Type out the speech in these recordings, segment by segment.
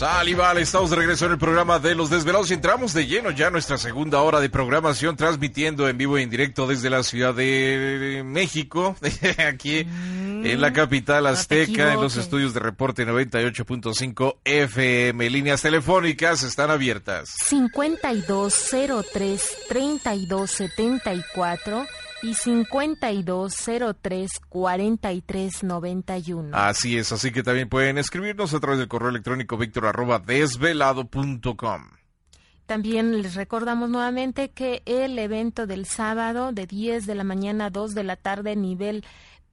Sal y vale, estamos de regreso en el programa de Los Desvelados y entramos de lleno ya a nuestra segunda hora de programación, transmitiendo en vivo e en directo desde la Ciudad de México, aquí en la capital azteca, en los estudios de reporte 98.5 FM. Líneas telefónicas están abiertas. 5203-3274 y 5203-4391. Así es, así que también pueden escribirnos a través del correo electrónico víctor arroba desvelado.com. También les recordamos nuevamente que el evento del sábado de 10 de la mañana a 2 de la tarde, nivel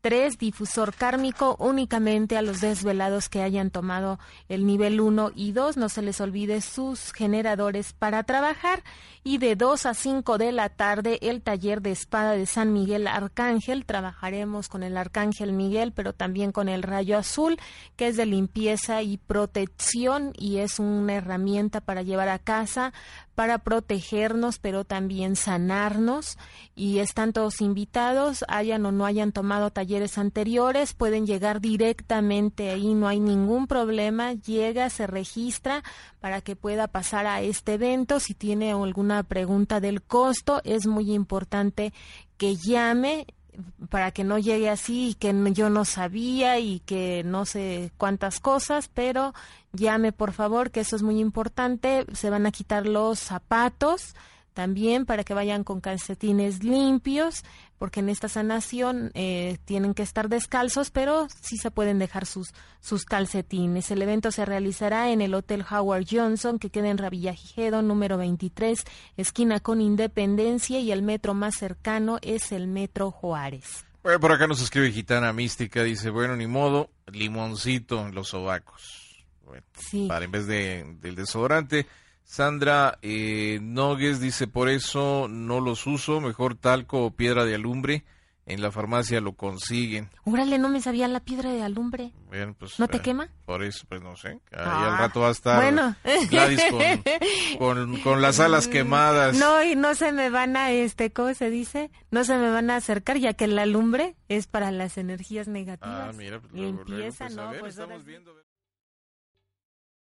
3, difusor kármico, únicamente a los desvelados que hayan tomado el nivel 1 y 2. No se les olvide sus generadores para trabajar. Y de 2 a 5 de la tarde, el taller de espada de San Miguel Arcángel. Trabajaremos con el Arcángel Miguel, pero también con el rayo azul, que es de limpieza y protección y es una herramienta para llevar a casa para protegernos, pero también sanarnos. Y están todos invitados, hayan o no hayan tomado talleres anteriores, pueden llegar directamente ahí, no hay ningún problema. Llega, se registra para que pueda pasar a este evento. Si tiene alguna pregunta del costo, es muy importante que llame para que no llegue así y que yo no sabía y que no sé cuántas cosas, pero llame por favor, que eso es muy importante. Se van a quitar los zapatos también para que vayan con calcetines limpios, porque en esta sanación eh, tienen que estar descalzos, pero sí se pueden dejar sus, sus calcetines. El evento se realizará en el Hotel Howard Johnson, que queda en Ravillagigedo, número 23, esquina con Independencia, y el metro más cercano es el Metro Juárez. Bueno, por acá nos escribe Gitana Mística, dice, bueno, ni modo, limoncito en los sobacos. Bueno, Sí. para en vez de, del desodorante. Sandra eh, Nogues dice, por eso no los uso, mejor talco o piedra de alumbre. En la farmacia lo consiguen. Órale, no me sabía la piedra de alumbre. Bueno, pues, ¿No te eh, quema? Por eso, pues no sé. Ahí Ah, al rato va a estar bueno. Gladys con, con, con las alas quemadas. No, y no se me van a, este, ¿cómo se dice? No se me van a acercar, ya que la lumbre es para las energías negativas. Ah, mira, pues, luego, luego, Limpieza, pues, a ¿no? ver, Pues estamos ahora viendo.